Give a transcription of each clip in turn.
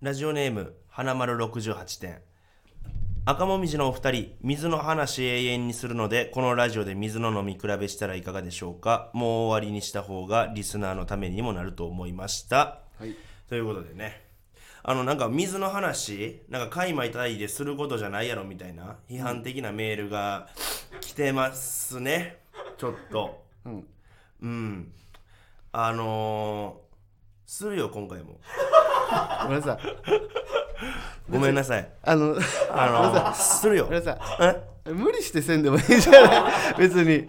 ラジオネーム花丸68点。赤もみじのお二人水の話永遠にするのでこのラジオで水の飲み比べしたらいかがでしょうか？もう終わりにした方がリスナーのためにもなると思いました、はい。ということでね。あのなんか水の話なんか海馬いただいですることじゃないやろみたいな批判的なメールが来てますね。ちょっと。うん。うん。あのー、するよ今回もごめんなさい。ごめんなさい。あのあのー、するよ。ごめんなさえ？い無理してせんでもいいじゃない。別に。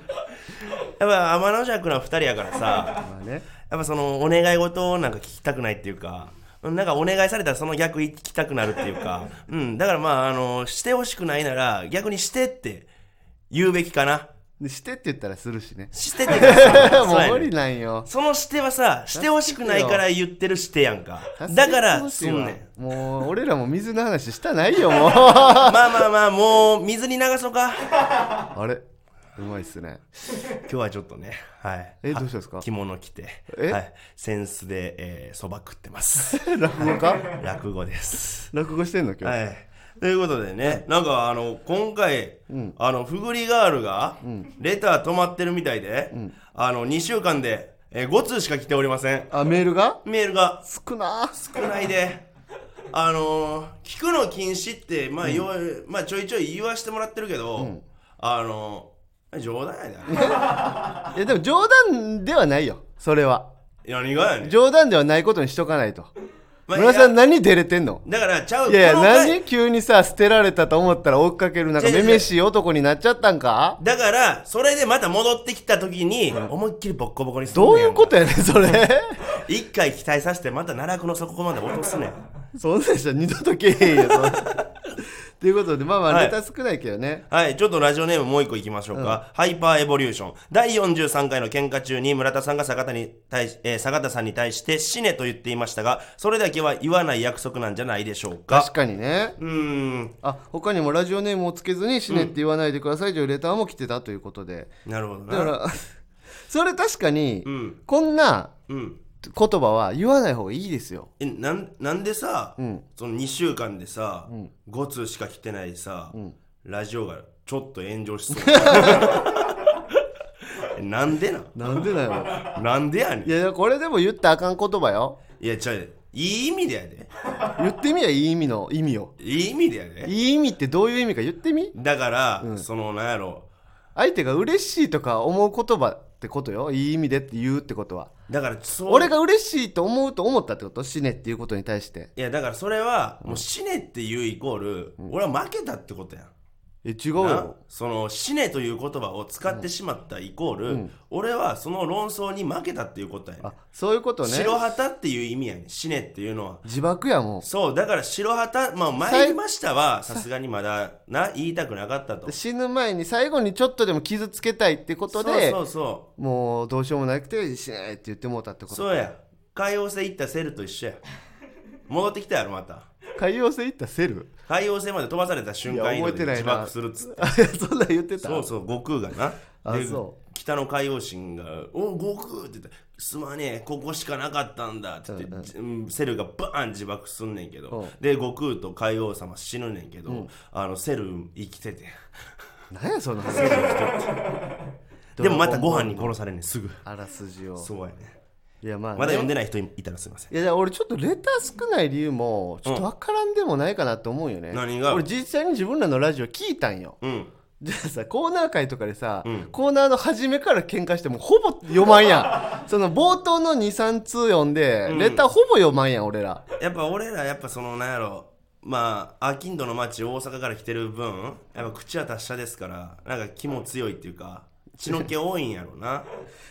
やっぱ天の弱な2人やからさ。まあね。やっぱそのお願い事をなんか聞きたくないっていうかうんなんかお願いされたらその逆聞きたくなるっていうか。うんだからまああのしてほしくないなら逆にしてって言うべきかな。でしてって言ったらするしね。してってもそう無理なんよ。そのしてはさしてほしくないから言ってるしてやんか。だからすんねんもう俺らも水の話したないよもう。まあまあまあもう水に流そうか。あれ？うまいっすね。今日はちょっとねはい。えどうしたんですか？着物着てえ？はい。扇子でえーそば、食ってます。落語家？落語です。落語してんの今日、はい。ということでね、なんかあの、今回、あの、ふぐりガールが、レター止まってるみたいで、あの、2週間で、えー5通しか来ておりません。あメールが？メールが。少な。少ないで。あのー、聞くの禁止って、まあ、ようまあ、ちょいちょい言わしてもらってるけど、あのー、冗談やで。いやでも冗談ではないよ。それは。何がやねん。冗談ではないことにしとかないとまあ村さん何照れてんの？だから、ちゃういやいや何？急にさ捨てられたと思ったら追っかけるなんかめめしい男になっちゃったんか？だから、それでまた戻ってきた時に、思いっきりボッコボコにするどういうことやねんそれ？一回期待させてまた奈落の底まで落とすねん。そんなんしたら二度とけえへんよということでまあまあはい。ネタ少ないけどね、はい。ちょっとラジオネームもう一個いきましょうか、ハイパーエボリューション。第43回の喧嘩中に村田さんが坂田に対し、えー坂田さんに対して死ねと言っていましたがそれだけは言わない約束なんじゃないでしょうか。確かにね。うーん。あ他にもラジオネームをつけずに死ねって言わないでくださいというレターも来てたということで。なるほどな。だから それ確かに、うん。こんなうん言葉は言わない方がいいですよ。えなんなんでさ、ん。その2週間でさ、5通しか来てないさ、ラジオがちょっと炎上しそう。えなんでなん？なんでだよ。なんでやねん。いやこれでも言ったらあかん言葉よ。いやちゃう。いい意味でやで。言ってみやいい意味の意味を。いい意味でやで。いい意味ってどういう意味か言ってみ？だから、そのなんやろ。相手が嬉しいとか思う言葉ってことよ。いい意味でって言うってことは。だからそう。俺が嬉しいと思うと思ったってこと？死ねっていうことに対して。いやだからそれはもう死ねっていうイコール、俺は負けたってことやんえ違うなよその死ねという言葉を使ってしまったイコール、俺はその論争に負けたっていうことやねん。あそういうことね。白旗っていう意味やねん。死ねっていうのは。自爆やもそうだから白旗まあ参りましたはさすがにまだな言いたくなかったと。う 死ぬ前に最後にちょっとでも傷つけたいってことでそうそうそもうどうしようもなくて死ねって言ってもうたってこと。うそうや。海洋星行ったセルと一緒や。戻ってきたやろまた海洋性いったセル？海洋星まで飛ばされた瞬間いや覚えてないな。自爆するっつって。そんなん言ってた？そうそう悟空がな。であそ北の海洋神が「お悟空!」って言って「すまねえここしかなかったんだ」って言って、うんセルがバーン自爆すんねんけど、うん。で悟空と海王様死ぬねんけど、あのセル生きてて。何やその話。でもまたご飯に殺されんねんすぐ。あらすじを。そうやねいやまあ、ね、まだ読んでない人いたらすいません。いやいや俺ちょっとレター少ない理由もちょっと分からんでもないかなと思うよね、何が？俺実際に自分らのラジオ聞いたんよ。うん。じゃあさコーナー会とかでさ、うん。コーナーの初めから喧嘩してもほぼ読まんやん。その冒頭の23通読んで、うん。レターほぼ読まんやん俺ら。やっぱ俺らやっぱそのなんやろ。まあアキンドの町大阪から来てる分やっぱ口は達者ですからなんか気も強いっていうか血の気多いんやろな。だか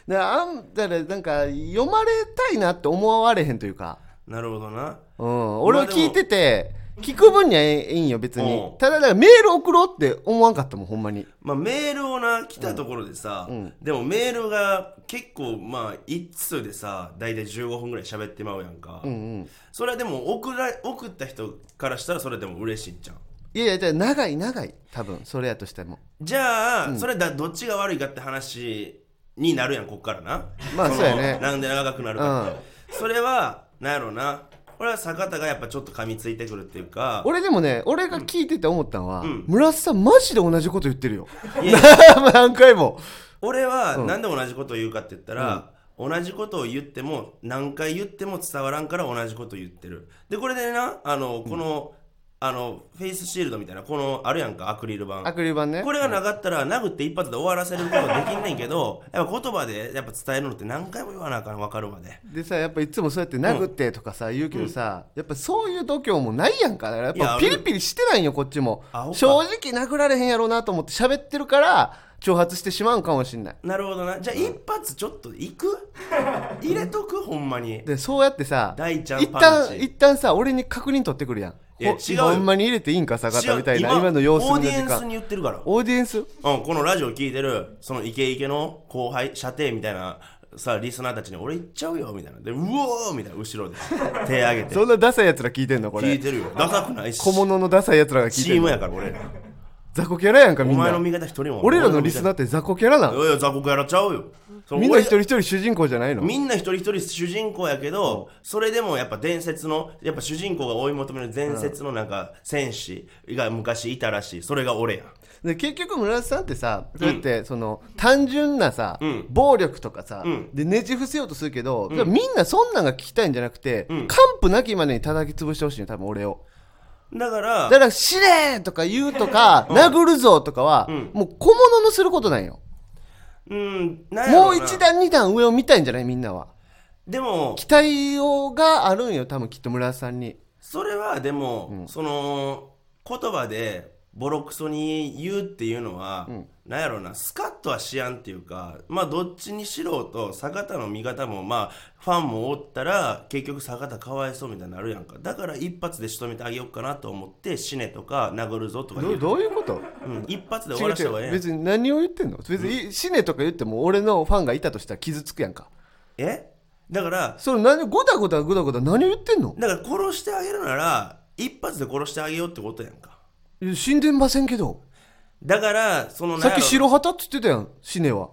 らあんだからなんか読まれたいなって思われへんというか、なるほどな。うん、俺は聞いてて聞く分にはいいんよ別に。うん。ただだメール送ろうって思わんかったもんほんまに。まあ、メールをな来たところでさ、うん。でもメールが結構まあ一通でさ大体15分ぐらい喋ってまうやんか、うんうん。それはでも送ら送った人からしたらそれでも嬉しいんじゃんいやいやじゃあ長い長い。多分それやとしても。じゃあ、それだどっちが悪いかって話になるやんこっからな。のまあそうやね。なんで長くなるかって、それはなんやろうな俺は坂田がやっぱちょっと噛みついてくるっていうか。俺でもね俺が聞いてて思ったのは、ん。村瀬さんマジで同じこと言ってるよ。いや 何回も。俺はなんで同じことを言うかって言ったら、同じことを言っても何回言っても伝わらんから同じことを言ってる。でこれでなあのこの、あのフェイスシールドみたいなこのあるやんかアクリル板。アクリル板ね。これがなかったら殴って一発で終わらせることできんねんけどやっぱ言葉でやっぱ伝えるのって何回も言わなあかん分かるまで。でさやっぱいつもそうやって殴ってとかさ、言うけどさ、やっぱそういう度胸もないやんか。だからやっぱピリピリしてないんよこっちも。正直殴られへんやろうなと思って喋ってるから挑発してしまうんかもしんない。なるほどな。じゃあ一発ちょっといく？入れとく？ほんまに。でそうやってさ大ちゃん一旦一旦さ俺に確認取ってくるやん。ほいや違うよ。ほんまに入れていいんか坂田みたいな今の様子オーディエンスに間言ってるから。オーディエンス？うん、このラジオ聞いてるそのイケイケの後輩射程みたいなさリスナーたちに俺行っちゃうよみたいな。でうおーみたいな後ろで。手上げて。そんなダサいやつら聞いてんのこれ。聞いてるよ。ダサくないし。小物のダサいやつらが聞いチームやから俺。ら雑魚キャラやんかみんな。お前の味方一人も俺らのリスナーって雑魚キャラなん？いやいや雑魚やらちゃうよ。そのみんな俺一人一人主人公じゃないの？みんな一人一人主人公やけど、それでもやっぱ伝説のやっぱ主人公が追い求める伝説のなんか戦士が昔いたらしい。それが俺やで結局村瀬さんってさそうやってその単純なさ、ん。暴力とかさ、うん。でねじ伏せようとするけど、みんなそんなんが聞きたいんじゃなくて、ん。完膚なきまでに叩き潰してほしいよ多分俺をだからだから「死ね!」とか言うとか「殴るぞ!」とかは、ん。もう小物のすることなんよ。うんなんやろな。もう一段二段上を見たいんじゃないみんなは。でも期待をがあるんよ多分きっと村瀬さんに。それはでも、その言葉でボロクソに言うっていうのは、なんやろなスカッとはしやんっていうかまあどっちにしろと坂田の味方もまあファンもおったら結局坂田かわいそうみたいになるやんか。だから一発で仕留めてあげようかなと思って死ねとか殴るぞとかどうどういうこと？うん、一発で終わらした方がええ別に何を言ってんの？別に死ねとか言っても俺のファンがいたとしたら傷つくやんか。え？だからそれ何ごたごたごたごた何を言ってんの？だから殺してあげるなら一発で殺してあげようってことやんかいや死んでませんけど。だからそのさっき白旗っつってたやん死ねは。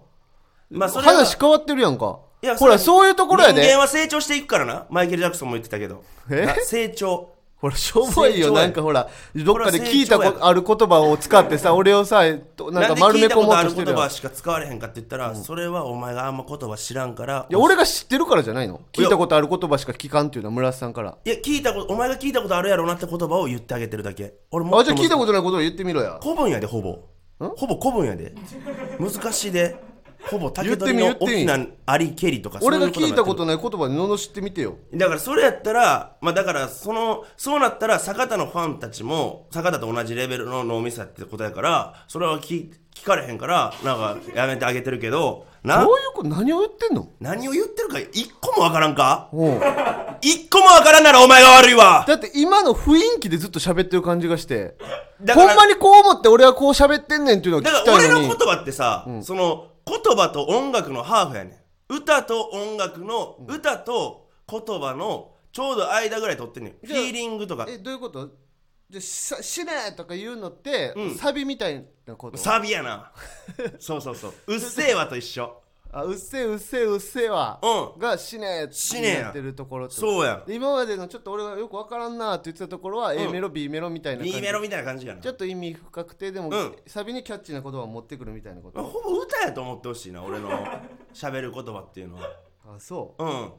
まあそれは。話変わってるやんか。いやほらそういうところやで。人間は成長していくからな。マイケル・ジャクソンも言ってたけど。え？な成長ほらしょぼいよなんかほらどっかで聞いたこれは成長やこある言葉を使ってさ俺をさとなんか丸め込もうことある言としてるやん。葉しか使われへんかって言ったら、それはお前があんま言葉知らんから。いや俺が知ってるからじゃないの？聞いたことある言葉しか聞かんっていうのは村瀬さんから。いや聞いたことお前が聞いたことあるやろうなって言葉を言ってあげてるだけ。俺もあじゃあ聞いたこととないことを言ってみろや。古文やでほぼ。ほぼ古文やで。難しいでほぼ竹取の言ってみ大きなありけりとか俺が聞いたとことない言葉で罵ってみてよ。だからそれやったらまあだからそのそうなったら坂田のファンたちも坂田と同じレベルの脳みそやってことやからそれは聞聞かれへんからなんかやめてあげてるけどなどういうこと何を言ってんの？何を言ってるか一個もわからんか？一個もわからんならお前が悪いわ。だって今の雰囲気でずっと喋ってる感じがして。ほんまにこう思って俺はこう喋ってんねんっていうのを聞だきたいのに。から俺の言葉ってさ、その言葉と音楽のハーフやねん。歌と音楽の、歌と言葉のちょうど間ぐらい取ってんねん。フじゃあィーリングとか。えどういうこと？じゃあし死ねとか言うのって、うん。サビみたいなこと？サビやな。そうそうそう。うっせえわと一緒あうっせえうっせえうっせえわ、うん。が死ねって死ねや。やってるところってそうや。で今までのちょっと俺がよくわからんなって言ってたところは、A メロ B メロみたいな感 B じメロみたいな感じやな。ちょっと意味深くてでも、うん。サビにキャッチーな言葉を持ってくるみたいなこと、ほぼ歌やと思ってほしいな俺の 喋る言葉っていうのは。あそう。ん。う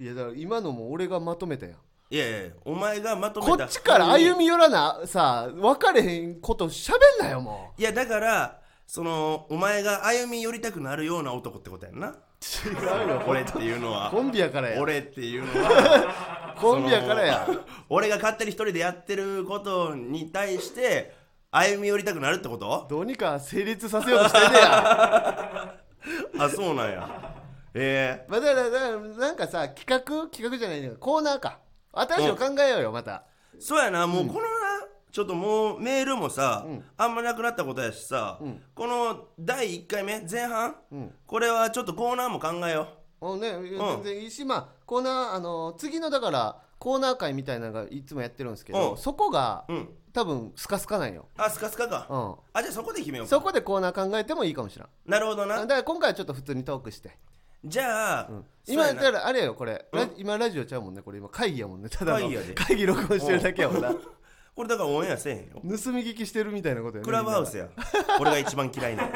いやだから今のも俺がまとめたやん。いやいやお前がまとめた。こっちから歩み寄らなさ分かれへんこと喋んなよもいやだからそのお前が歩み寄りたくなるような男ってことやんな。う違うよ。俺っていうのは。コンビやからや。俺っていうのは。コンビやからや。俺が勝手に一人でやってることに対して歩み寄りたくなるってこと？どうにか成立させようとしてんねや。あそうなんや。えまあだからだからなんかさ企画？企画じゃないねコーナーか。新しいの考えようよまた。ー、そうやな。もうこのな、ちょっともうメールもさ、うん。あんまなくなったことやしさ、うん。この第1回目前半、うん。これはちょっとコーナーも考えよあのね全然いいし、まあコーナーあの次のだからコーナー会みたいなのがいつもやってるんですけど、うん。そこがううん。多分スカスカなんよ、あスカスカか、うん、あじゃあそこで決めようか。そこでコーナー考えてもいいかもしれん。なるほどな。だから今回はちょっと普通にトークして。じゃあ、うやな。だからあれよこれ、ラ今ラジオちゃうもんねこれ。今会議やもんね。ただの会議録音してるだけやもんなこれだからオンエアせえへんよ。盗み聞きしてるみたいなことやねクラブハウスや。や俺が一番嫌いな。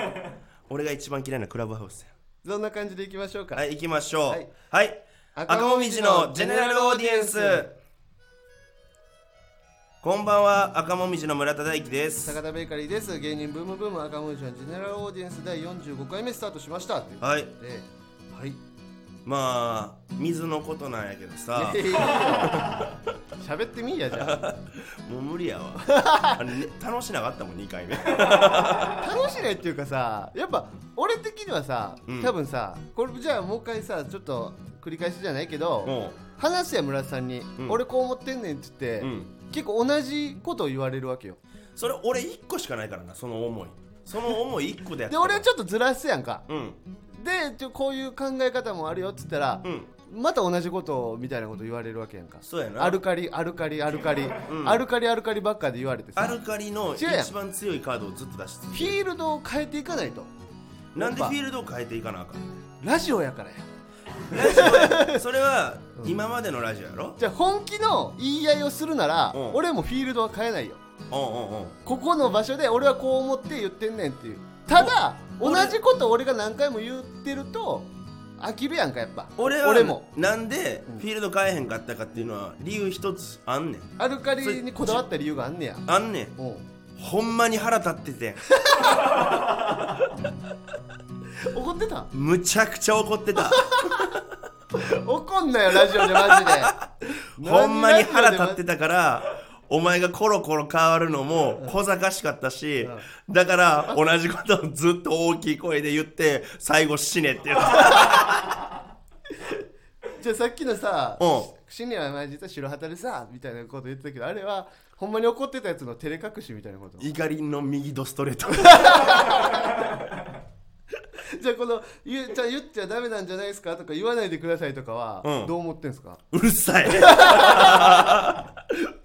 俺が一番嫌いなクラブハウスや。そんな感じでいきましょうか、はい行きましょう。はい。はい、赤もみじのジェネラルオーディエンス。こんばんは赤もみじの村田大樹です。坂田ベーカリーです。芸人ブームブーム赤文字のジェネラルオーディエンス。第45回目スタートしました。いうはいで。はい。まあ水のことなんやけどさ。いやいいよ喋ってみいやじゃあ もう無理やわ。ね楽しなかったもん2回目。楽しないっていうかさやっぱ俺的にはさ、うん。多分さこれじゃあもう一回さちょっと繰り返しじゃないけど、も話や村田さんに、うん。俺こう思ってんねんって言って、ううん。結構同じことを言われるわけよ。それ俺1個しかないからなその思い。その思い1個でやってで俺はちょっとずらすやんか。うん。でこういう考え方もあるよっつったら、うんまた同じことみたいなこと言われるわけやんか。そうやな。アルカリアルカリアルカリ、ん。アルカリアルカリばっかで言われてさ。アルカリの違うやん。一番強いカードをずっと出してフィールドを変えていかないと。なんでフィールドを変えていかなあかんラジオやからや。ラジオや。それは今までのラジオやろ？じゃあ本気の言い合いをするなら、うん。俺もフィールドは変えないよ。うんうんうん。ここの場所で俺はこう思って言ってんねんっていう。ただ同俺じこと俺が何回も言ってると飽きるやんかやっぱ。俺は俺も。なんでフィールド変えへんかったかっていうのは理由一つあんねん。アルカリにこだわった理由があんねや。あんねん。うん。ほんまに腹立ってて 怒ってた？むちゃくちゃ怒ってた。怒んなよラジオでマジで。ほんまに腹立ってたたからお前がコロコロ変わるのも小賢しかったしだから同じことをずっと大きい声で言って最後死ねって言ってじゃあさっきのさうん。シニアは前実は白旗でさみたいなこと言ってたけどあれはほんまに怒ってたやつの照れ隠しみたいなこと？怒りの右ドストレート。じゃあこの言うじゃあ言っちゃダメなんじゃないですか？とか言わないでくださいとかはうん。どう思ってんすか、うるさい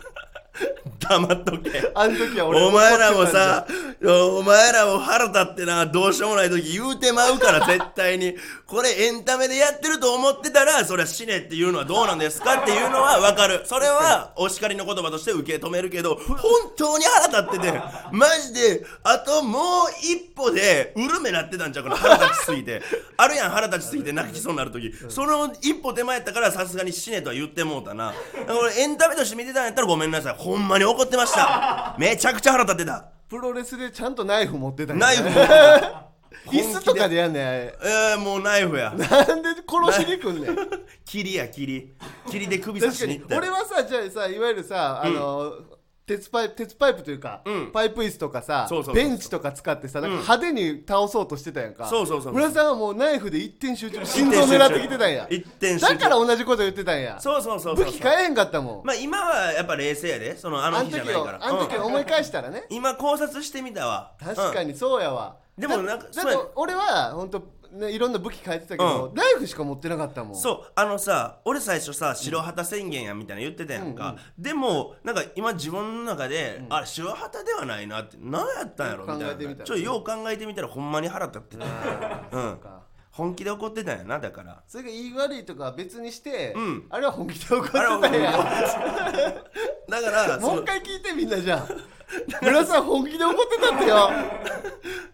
黙っとけあの時は俺お前らもさ、お前らも腹立ってな、どうしようもない時言うてまうから、絶対に。これエンタメでやってると思ってたら、それは死ねっていうのはどうなんですかっていうのはわかる。それはお叱りの言葉として受け止めるけど、本当に腹立ってて、マジで、あともう一歩で、うるめなってたんちゃうかな、腹立ちすぎて。あるやん、腹立ちすぎて泣きそうになる時。その一歩手前やったから、さすがに死ねとは言ってもうたな。俺エンタメとして見てたんやったらごめんなさい。ほんまに怒ってました。めちゃくちゃ腹立ってた。プロレスでちゃんとナイフ持ってたんや。ナイフ持ってた。椅子とかでやんねんあれ。えー、もうナイフや。なんで殺しに来んねん。霧や霧霧で首刺しに行ったよ。俺はさじゃあさいわゆるさあの、鉄パイプ鉄パイプというか、うん。パイプ椅子とかさそうそうそうベンチとか使ってさなんか派手に倒そうとしてたやんか、そうそうそう村さんはもうナイフで一点集中心臓狙ってきてたんや。一点集中。だから同じこと言ってたんや。そうそうそうそう。武器変えへんかったもん、まあ今はやっぱ冷静やで。そのああのの日じゃ時をないから。あの時思い返したらね、今考察してみたわ。に、確かにそうやわ、でもなんかだそうや。だって俺は本当ねいろんな武器変えてたけど、うナイフしか持ってなかったもん。そうあのさ俺最初さ白旗宣言やみたいな言ってたやんか、でもなんか今自分の中で、あれ白旗ではないなって何やったんやろみたいな。ちょっとよう考えてみたらほんまに腹立ってた。うん。か本気で怒ってたんやなだから。それが言い悪いとかは別にして、うん。あれは本気で怒ってたあれはんやだからそのもう一回聞いてみんなじゃあ村さん本気で怒ってたってよ。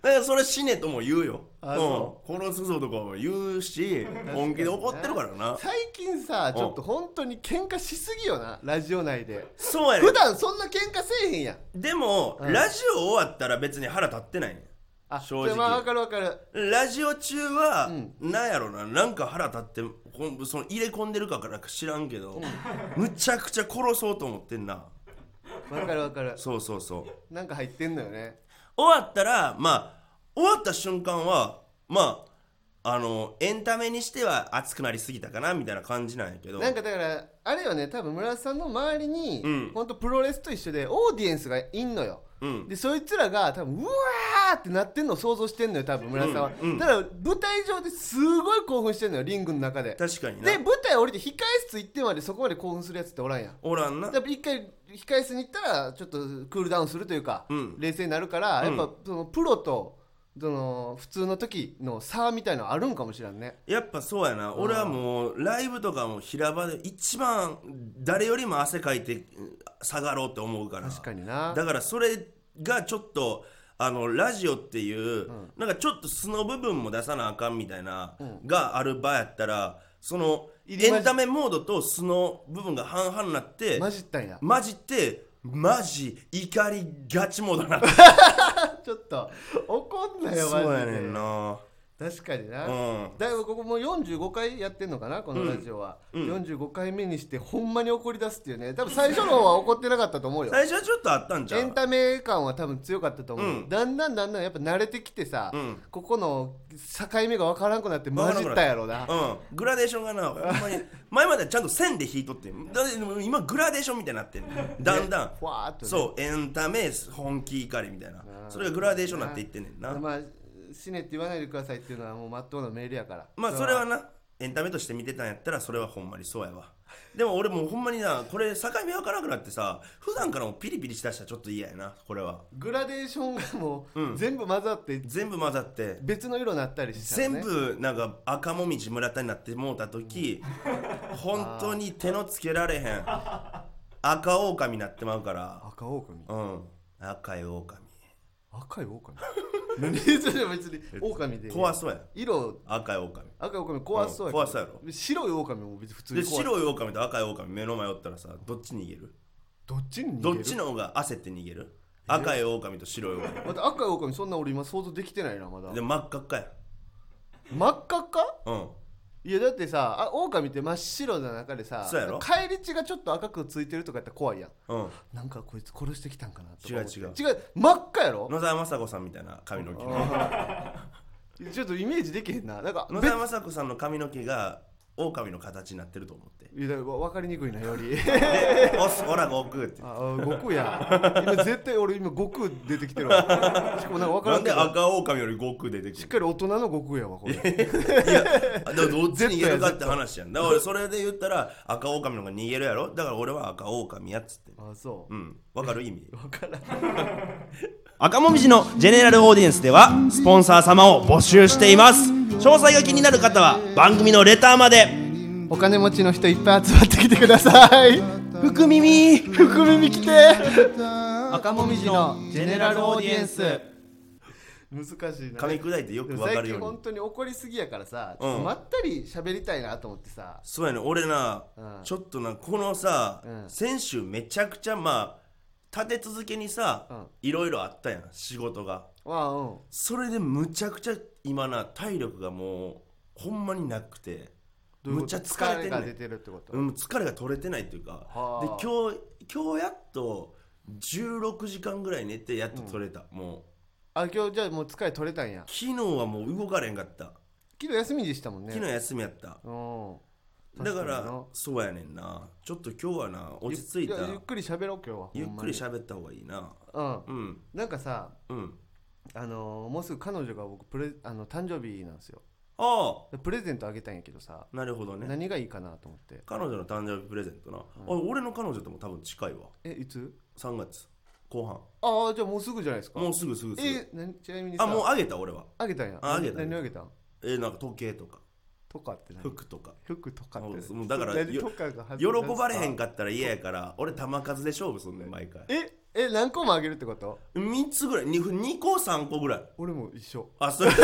だからそれ死ねとも言うよ。あう。ん、殺すぞとかも言うし本気で怒ってるからな。最近さちょっと本当に喧嘩しすぎよなラジオ内で。そうやね普段そんな喧嘩せえへんやん。でも、うん。ラジオ終わったら別に腹立ってないねあ正直。でまあ分かる分かる。ラジオ中は、うん。なんやろななんか腹立ってほんその入れ込んでるかからか知らんけど、むちゃくちゃ殺そうと思ってんな。分かる分かる。そうそうそう。なんか入ってんのよね。終わったらまあ終わった瞬間はまああのエンタメにしては熱くなりすぎたかなみたいな感じなんやけど。なんかだからあれよね多分村田さんの周りに、うん。ほんとプロレスと一緒でオーディエンスがいんのよ。うんでそいつらが多分うわーってなってんのを想像してんのよ多分村田さんは、うんうん。だから舞台上ですごい興奮してんのよリングの中で。確かにな。で舞台降りて控え室行ってまでそこまで興奮するやつっておらんやん。おらんな。やっぱ一回控え室に行ったらちょっとクールダウンするというか、うん。冷静になるから、やっぱそのプロとその普通の時の差みたいのあるんかもしれんね。やっぱそうやな。俺はもうライブとかも平場で一番誰よりも汗かいてうん下がろうって思うから。確かにな。だからそれがちょっとあのラジオっていう、なんかちょっと素の部分も出さなあかんみたいな、がある場やったらその入り混じエンタメモードと素の部分が半々になって混じったんや。混じってマジ怒りガチモードにな ちょっと怒んなよマジで。そうやねんな確かにな、うん。だいぶここもう45回やってんのかなこのラジオは、45回目にしてほんまに怒り出すっていうね。多分最初の方は怒ってなかったと思うよ。最初はちょっとあったんちゃう？エンタメ感は多分強かったと思う、うん。だんだんだんだんやっぱ慣れてきてさ、うん。ここの境目が分からんくなって混じったやろな。うん、グラデーションがなほんまに。前まではちゃんと線で引いとって今グラデーションみたいになってだんだん。ふわーっとね。そう。エンタメ本気怒りみたいな。それがグラデーションになっていってんねんな。まあ死ねって言わないでくださいっていうのはもうまっとうなメールやから。まあそれは。なエンタメとして見てたんやったらそれはほんまにそうやわ。でも俺もうほんまになこれ境目わからなくなってさ普段からもピリピリしだしたらちょっと嫌やなこれは。グラデーションがもう、うん。全部混ざって全部混ざって。別の色になったりしたらね。全部なんか赤もみじ村田になってもうた時 本当に手のつけられへん。赤狼になってまうから。赤狼？うん。赤い狼。赤い狼？何 それ別に狼で。怖そうや。色。赤い狼。赤い狼怖そうや怖そうやろ。白い狼も別に普通でに。怖い白い狼と赤い狼目の前おったらさどっち逃げる？どっちに逃げる？どっちの方が焦って逃げる？赤い狼と白い狼。また赤い狼そんな俺今想像できてないなまだ。で真っ赤っかや。真っ赤っか？うんいやだってさあ狼って真っ白な中でさそうやろ？返り血がちょっと赤くついてるとかやったら怖いやん。うん。なんかこいつ殺してきたんかなとか思って。違う違う。違う真っ赤やろ？野沢雅子さんみたいな髪の毛 ちょっとイメージできへんな。なんか野沢雅子さんの髪の毛が狼の形になってると思って。いやだから分かりにくいなより。で「おすほら悟空」って。ああ悟空や。今絶対俺今悟空出てきてるわ。しかもなんか分からなんでんけど赤狼より悟空出てくるしっかり大人の悟空やわこれ。いやだからどっちに逃げるかって話やん。だから俺それで言ったら赤狼の方が逃げるやろ？だから俺は赤狼やっつってあそう。うん。わかる意味？分からん。赤もみじのジェネラルオーディエンスではスポンサー様を募集しています詳細が気になる方は番組のレターまで。お金持ちの人いっぱい集まってきてください。福耳。福耳来て。赤もみじのジェネラルオーディエンス。難しいな。噛み砕いてよくわか最近るように。本当に怒りすぎやからさ、ちうん。ょっとまったり喋りたいなと思ってさ。そうやね。俺な、うん。ちょっとなこのさ、うん。先週めちゃくちゃまあ立て続けにさ、うん。いろいろあったやん仕事が。ああうん。それでむちゃくちゃ今な体力がもうほんまになくてどういうむっちゃ疲れてんねん。が出てるってこと、うん、疲れが取れてないっていうか。はあ。で今日今日やっと16時間ぐらい寝てやっと取れた、もあ今日じゃあもう疲れ取れたんや。う昨日はもう動かれへんかった。昨日休みでしたもんね。昨日休みやった、うんだからにそうやねんな。ちょっと今日はな落ち着いた。やゆっくり喋ろう今日は。ゆっくりしゃ喋った方がいいな。うん。うん。なんかさうん。あのーもうすぐ彼女が僕プレあの誕生日なんですよ。あでプレゼントあげたんやけどさ、あなるほどね。何がいいかなと思って。彼女の誕生日プレゼントな、あ俺の彼女とも多分近いわ。えいつ？3月。後半。ああじゃあもうすぐじゃないですか。もうすぐすぐすぐ。え何？ちなみにさ。あもうあげた俺は。あげたんや。ああげた何あげたん？えなんか時計とかとかって何？服とか。服とかってもうだからよ何とかが喜ばれへんかかったら嫌やから俺玉数で勝負すんねん毎回。ええ何個もあげるってこと？3つぐらい。2, 2個3個ぐらい。俺も一緒。あそれ。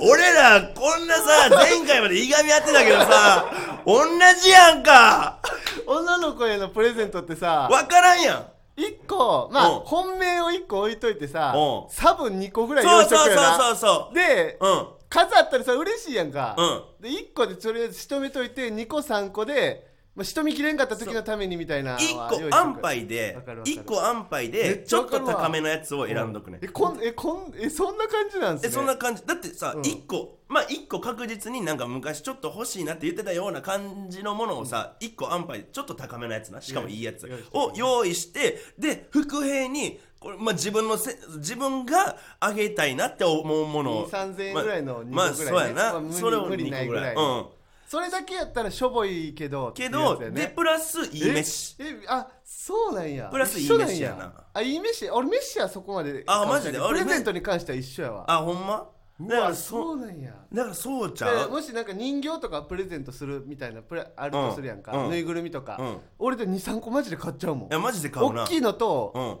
俺らこんなさ前回までいがみ合ってたけどさ同じやんか。女の子へのプレゼントってさ分からんやん。1個まあうん。本命を1個置いといてさうん。差分2個ぐらい用そうそうそう意しとくよなそう。そでううん数あったらさ嬉しいやんか、うん。で1個でとりあえず仕留めといて2個3個で、まあ、仕留めきれんかった時のためにみたいなの1は個安牌でわかるわかる。1個安牌めでっちちょっと高めのやつを選んどくねえこんえこんえそんな感じなんすね。えそんな感じ。だってさ、うん。1個まあ1個確実になんか昔ちょっと欲しいなって言ってたような感じのものをさ、1個安牌ちょっと高めのやつな。しかもいいやつを用意してで副兵にこれ、まあ、自分のせ自分があげたいなって思うもの。を2 3000円ぐらいの2個ぐらい、ね。まあ、まあそうやな、まあそれを無理2個ぐらい。ないぐらい。うん。それだけやったらしょぼいけどけっていうやど、つやね。でプラスいい飯。え？えあそうなんや。プラスいい一緒なや。なあいい飯？俺飯はそこまであマジで？俺プレゼントに関しては一緒やわ。あほんま？うだからわそそうなんや。だからそうちゃう？でもしなんか人形とかプレゼントするみたいなプレあるとするやんか、うん。うん。ぬいぐるみとか、うん。俺で23個マジで買っちゃうもん。いやマジで買うな。大きいのと、うん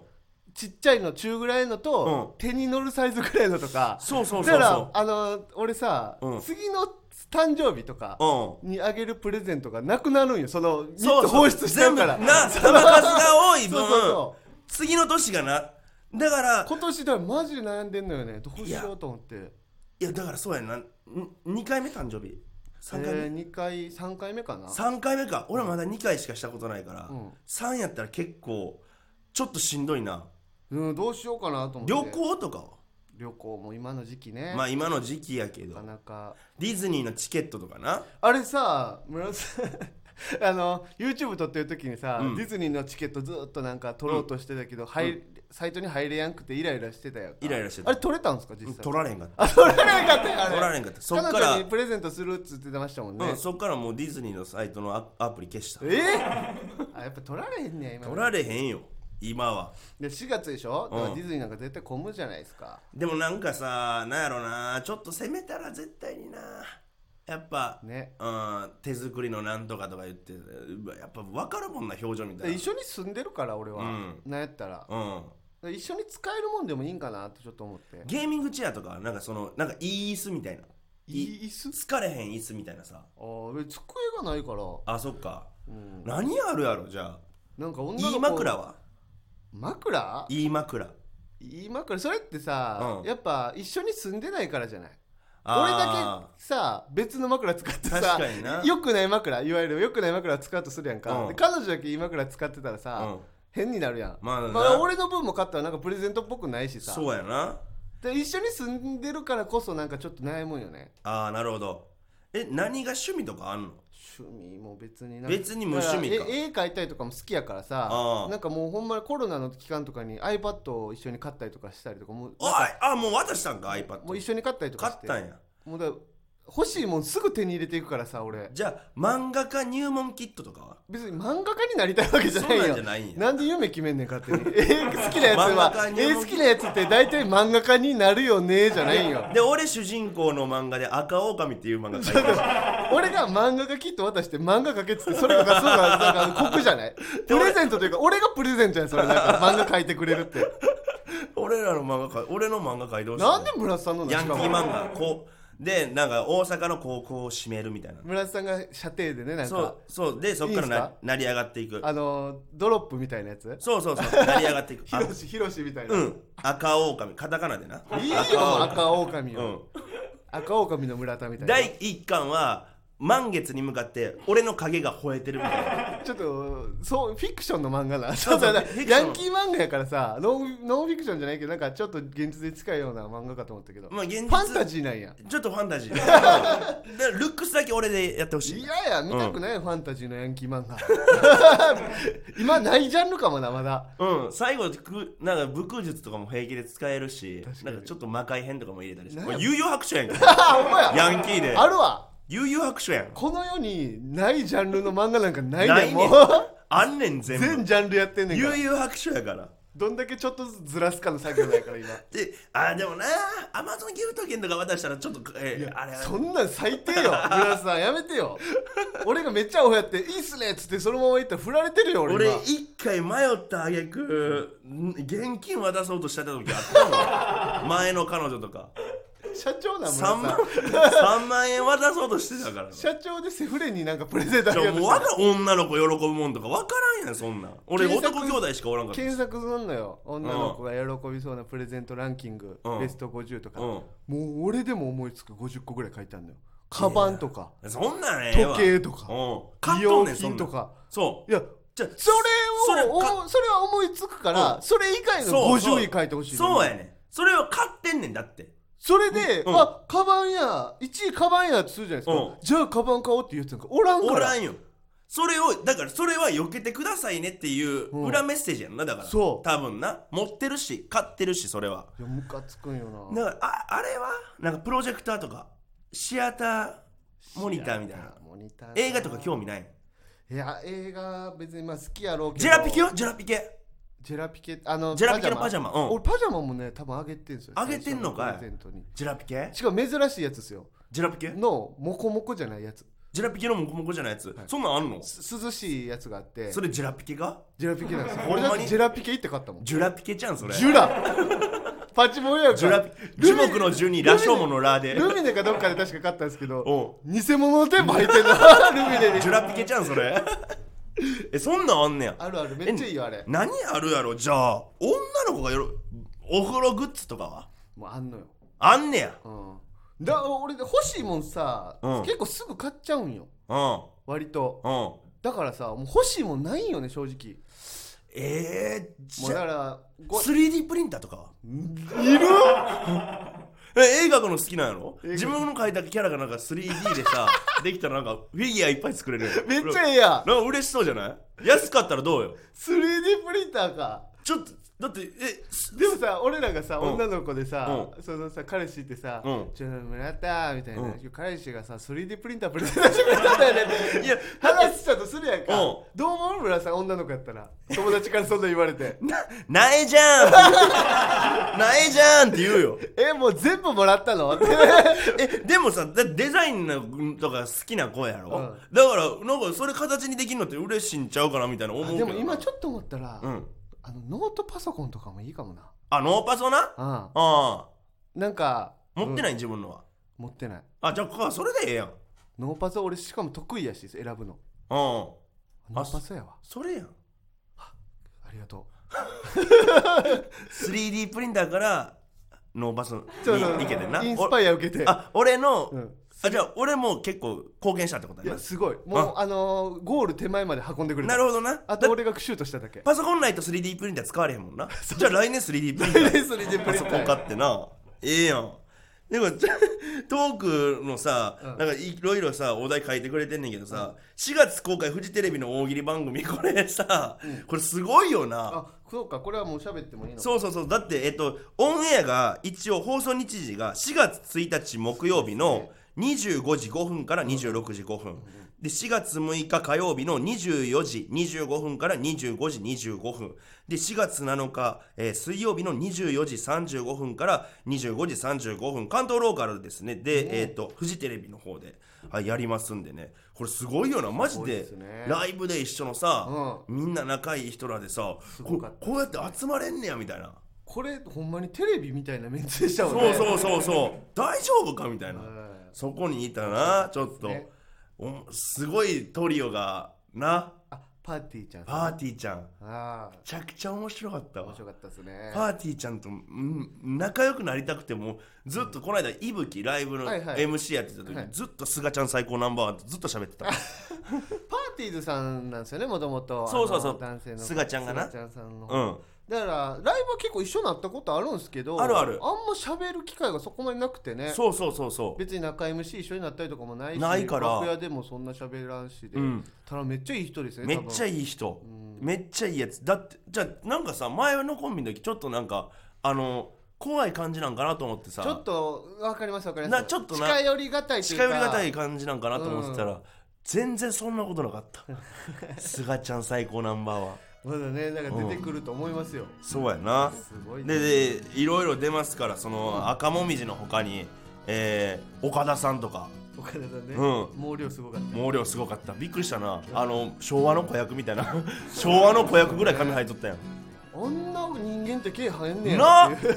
ちっちゃいの中ぐらいのと、手に乗るサイズぐらいのとか。そうそうそうだからそあの俺さ、うん。次の誕生日とかにあげるプレゼントがなくなるんよ。その3つ放出しちゃうから。全部な球数が多い。分次の年がな。だから今年だからマジで悩んでんのよね。どうしようと思って。いやだからそうやな。2回目誕生日？3回目、えー、2回3回目かな。3回目か。俺まだ2回しかしたことないから、うん。3やったら結構ちょっとしんどいなうんどうしようかなと思って。旅行とかは？旅行も今の時期ね、まあ今の時期やけど。なかなか。ディズニーのチケットとかな？あれさ村田さん あの YouTube 撮ってる時にさ、うん。ディズニーのチケットずっとなんか取ろうとしてたけど、入サイトに入れやんくてイライラしてたよイライラしてた。あれ取れたんですか実際？取られへんかった。あ取られんかったよあれ。取られへんかった。そっから彼女にプレゼントするっつってましたもんね、うん、そっからもうディズニーのサイトのアアプリ消した。えー、あやっぱ取られへんねや今取られへんよ今は。で4月でしょ？だからうんディズニーなんか絶対混むじゃないですか。でもなんかさなんやろな。ちょっと攻めたら絶対にな。やっぱ、ね。うん、手作りのなんとかとか言ってやっぱ分かるもんな表情みたいな。で一緒に住んでるから俺は、うん。なんやったら。うん、一緒に使えるもんでもいいんかなってちょっと思って。ゲーミングチェアとかはなんかそのなんかいい椅子みたいな。いい椅子疲れへん椅子みたいなさ。あー机がないから、あそっか。うん、何あるやろじゃあ。なんか女の子。いい枕は？枕？いい枕。いい枕？それってさ、うん。やっぱ一緒に住んでないからじゃない？俺あだけさ別の枕使ってさ確かにな。よくない枕いわゆるよくない枕使うとするやんか、うん。で彼女だけいい枕使ってたらさ、うん。変になるやん、まあな。まあ、俺の分も買ったらなんかプレゼントっぽくないしさ。そうやな。で一緒に住んでるからこそなんかちょっと悩むんよね。ああなるほど。え何が趣味とかあんの？趣味も別にな別に無趣味かだらえ絵描いたりとかも好きやからさなんかもうほんまにコロナの期間とかに iPad を一緒に買ったりとかしたりとかもうおいあもう渡したんか iPad もう一緒に買ったりとかして。買ったんや。もうだから欲しいもんすぐ手に入れていくからさ俺。じゃあ漫画家入門キットとかは？別に漫画家になりたいわけじゃないよ。そうなんじゃないんや。なんで夢決めんねん勝手に。絵 好きなやつ漫は画家に絵好きなやつって大体漫画家になるよねじゃないんよ。で俺主人公の漫画で赤狼っていう漫画描いてる。俺が漫画家キット渡して漫画描けっつってそれがそうがなんか酷じゃない？プレゼントというか俺がプレゼントやんそれなんか漫画描いてくれるって。俺らの漫画描い俺の漫画描いてほしい。なんで村瀬さんのヤンキー漫画こうでなんか大阪の高校を締めるみたいな。村瀬さんが射程でねなんそうかそう。でそっからな成り上がっていく。あのドロップみたいなやつ？そうそうそう。成り上がっていく。ヒロシヒロシみたいな、うん。赤狼。カタカナでな。いいよ赤狼。うよ、ん。赤狼の村田みたいな。第1巻は満月に向かって俺の影が吠えてるみたいな。ちょっとそうフィクションの漫画なそうそうヤンキー漫画やからさノンノンフィクションじゃないけどなんかちょっと現実に近いような漫画かと思ったけど、まあ現実。ファンタジーなんや。ちょっとファンタジー。ルックスだけ俺でやってほしい。いやいや見たくない、ファンタジーのヤンキー漫画。今ないジャンルかもなまだ。うん。最後くなんか武空術とかも平気で使えるしなんかちょっと魔界編とかも入れたりして悠々白書やんけ。あほんまや。ヤンキーで。あるわ悠々白書やん。この世にないジャンルの漫画なんかないないねねん。もう。あんねん全部。全ジャンルやってんねんから。悠々白書やから。どんだけちょっとずつずらすかの作業ないから今。であでもなアマゾンギフト券とか渡したらちょっとえあれそんなん最低よ。村瀬さんやめてよ。俺がめっちゃアホやって「いいっすね」っつってそのまま行ったら振られてるよ俺俺今一回迷ったあげく現金渡そうとした時あったもん。前の彼女とか社長なん村瀬3さ。万ん3万円渡そうとしてたから社長でセフレになんかプレゼントあじゃもうわか女の子喜ぶもんとか分からんやんそんなん。俺検索男兄弟しかおらんかった検索すんのよ。女の子が喜びそうなプレゼントランキング、うん。ベスト50とか、うん。もう俺でも思いつく。50個ぐらい書いてあるのよ。カバンとか。そんなんね時計とか。うん。買っと美容んねんそんなん。品とか。そう。いやじゃあそれそれかをおそれは思いつくから、うん。それ以外のそうそう50位書いてほしいの。そうやねん。それを買ってんねんだってそれで、うん。あカバンや1位カバンやってするじゃないですか、うん。じゃあカバン買おうっていうやつなんかおらんから。おらんよ。それをだからそれは避けてくださいねっていううん。裏メッセージやんなだから。そう。多分な。持ってるし買ってるしそれは。いやムカつくんよな。だからああれはなんかプロジェクターとかシアターモニターみたいな。モニター映画とか興味ないいや映画別にまあ好きやろうけど。ジェラピケよジェラピケジェラピケあのジェラピケのパジャマ。うん。俺パジャマもね多分あげてんすよ。あげてんのかい？最初プレゼントに。ジェラピケ？しかも珍しいやつですよ。ジェラピケ？のモコモコじゃないやつ。ジェラピケのモコモコじゃないやつ、そんなんあんの？す涼しいやつがあって。それジェラピケが？ジェラピケなんですよ。俺ほんまに？だってジェラピケ行って買ったもん。ジュラピケちゃんそれ。ジュラ。パチモンやジュラかピ樹木の樹に羅生門のラで。ルミネかどっかで確か買ったんですけどお偽物のテープ入ってんなルミネにジュラピケちゃんそれ えそんなんあんねや。あるあるめっちゃいいよあれ。何あるやろ？じゃあ女の子がよろお風呂グッズとかは？もうあんのよ。あんねや。うん。だ俺欲しいもんさ、うん。結構すぐ買っちゃうんよ。うん。割と。うん。だからさもう欲しいもんないんよね正直。えー、もうだかじゃらご 3D プリンターとかは？いるえ映画の好きなんやろ？自分の描いたキャラがなんか 3D でさ できたらなんかフィギュアいっぱい作れるめっちゃええやん。なんか嬉しそうじゃない？安かったらどうよ？3D プリンターか。ちょっとだってえすでもさ俺らがさ、うん。女の子でさ、うそのさ彼氏ってさ「うんちょっともらった」みたいな、うん。彼氏がさ 3D プリンタープレゼントしてくれたんだよねいや話したとするやんか、うん。どう思う？村さん女の子やったら。友達からそんな言われて。なえじゃん。なえじゃんって言うよ。えもう全部もらったの？っ てえでもさだデザインのとか好きな子やろ、うん。だからなんかそれ形にできるのって嬉しいんちゃうかなみたいな思うけどな。でも今ちょっと思ったら、うんあのノートパソコンとかもいいかもな。あノーパソな？あああ。なんか持ってない、い、自分のは？うん持ってない。あじゃあそれでええやん。ノーパソ俺しかも得意やし選ぶの。うんノーパソやわ。それやん。ありがと 3D プリンターからノーパソにうちょっと行けてんな。インスパイア受けて。おあ俺の、うんあじゃあ俺も結構貢献したってこといやなやすごい。もうあのーゴール手前まで運んでくれた。なるほどな。あと俺がシュートしただけ。パソコンないと 3D プリンター使われへんもんな。じゃあ来年 3D プリンター。3D プパソコン買ってな。ええやん。でもじゃトークのさ、うん。なんかいろいろさお題書いてくれてんねんけどさ、4月公開フジテレビの大喜利番組これさ、これすごいよな。あそうか。これはもう喋ってもいいのそうそうそう。だってえっとオンエアが一応放送日時が4月1日木曜日の25時5分から26時5分。で4月6日火曜日の24時25分から25時25分。で4月7日、えー水曜日の24時35分から25時35分。関東ローカルですね。で、えっとフジテレビの方で、はい、やりますんでね。これすごいよな。マジでライブで一緒のさ、うみんな仲いい人らでさここうやって集まれんねやみたいな。これほんまにテレビみたいなメンツでしたもんね。そうそうそうそう。大丈夫かみたいな。はいそこにいたなちょっと。ね。おすごいトリオがな。あパーティーちゃんパーティーちゃん。めああちゃくちゃ面白かったわ。面白かったですね。パーティーちゃんとうん仲良くなりたくてもずっとこの間い。ぶきライブの MC やってた時はい。ずっとすがちゃん最高ナンバーワンってずっと喋ってた。パーティーズさんなんですよねもともと。そうそうそう。男性のすがちゃんがな。すがちゃんさんの、うんだからライブは結構一緒になったことあるんですけどあるある。あんま喋る機会がそこまでなくてね。そうそうそうそう。別に中 MC 一緒になったりとかもないしないから。楽屋でもそんな喋らんしで、うん。ただめっちゃいい人ですねめっちゃいいい人。うん。めっちゃいいやつ。だってじゃあなんかさ前のコンビの時ちょっとなんかあの怖い感じなんかなと思ってさ。ちょっと分かります分かります。なちょっとな近寄りがたい近寄りがたい感じなんかなと思ってたら、う全然そんなことなかった。すがちゃん最高ナンバーワンまだねなんか出てくると思いますよ、そうやな。すごいででいろいろ出ますからその赤もみじの他に、えー岡田さんとか。岡田さんね、うん。毛量すごかった。毛量すごかった。びっくりしたな。あの昭和の子役みたいな。昭和の子役ぐらい髪生えとったやん。あんな人間って毛生えんねやなっていう。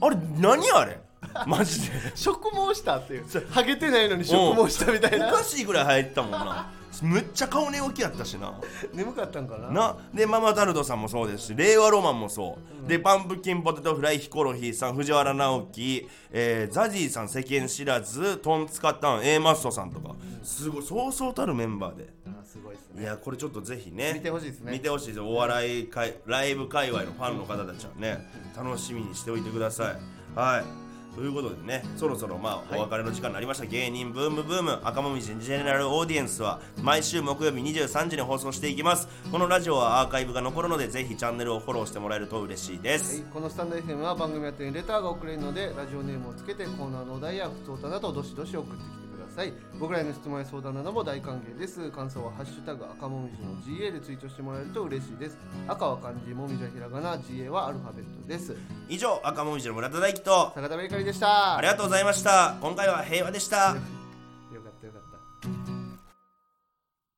あれ何あれ？マジで。植毛したっていう。ハゲてないのに植毛したみたいな。おかしいぐらい生えてたもんなむっちゃ顔寝起きやったしな。眠かったんかな？な。でママタルトさんもそうですし令和ロマンもそう、でパンプキンポテトフライヒコロヒーさん藤原直樹、えーザジーさん世間知らずトンツカタン A マッソさんとか。すごいそうそうたるメンバーで。あすごいですね。いやこれちょっとぜひね見てほしいですね。見てほしいですお笑い界ライブ界隈のファンの方たちはね楽しみにしておいてください。はいということでねそろそろまあお別れの時間になりました、芸人ブームブーム赤もみじジェネラルオーディエンスは毎週木曜日23時に放送していきます。このラジオはアーカイブが残るのでぜひチャンネルをフォローしてもらえると嬉しいです、はい、このスタンド FM は番組宛てにレターが送れるのでラジオネームをつけてコーナーのお題や普通歌などどしどし送ってきてさい。僕らへの質問や相談なども大歓迎です。感想は「ハッシュタグ赤もみじの GA」でツイートしてもらえると嬉しいです。赤は漢字もみじはひらがな GA はアルファベットです。以上赤もみじの村田大樹と坂田ベリカリでした。ありがとうございました。今回は平和でした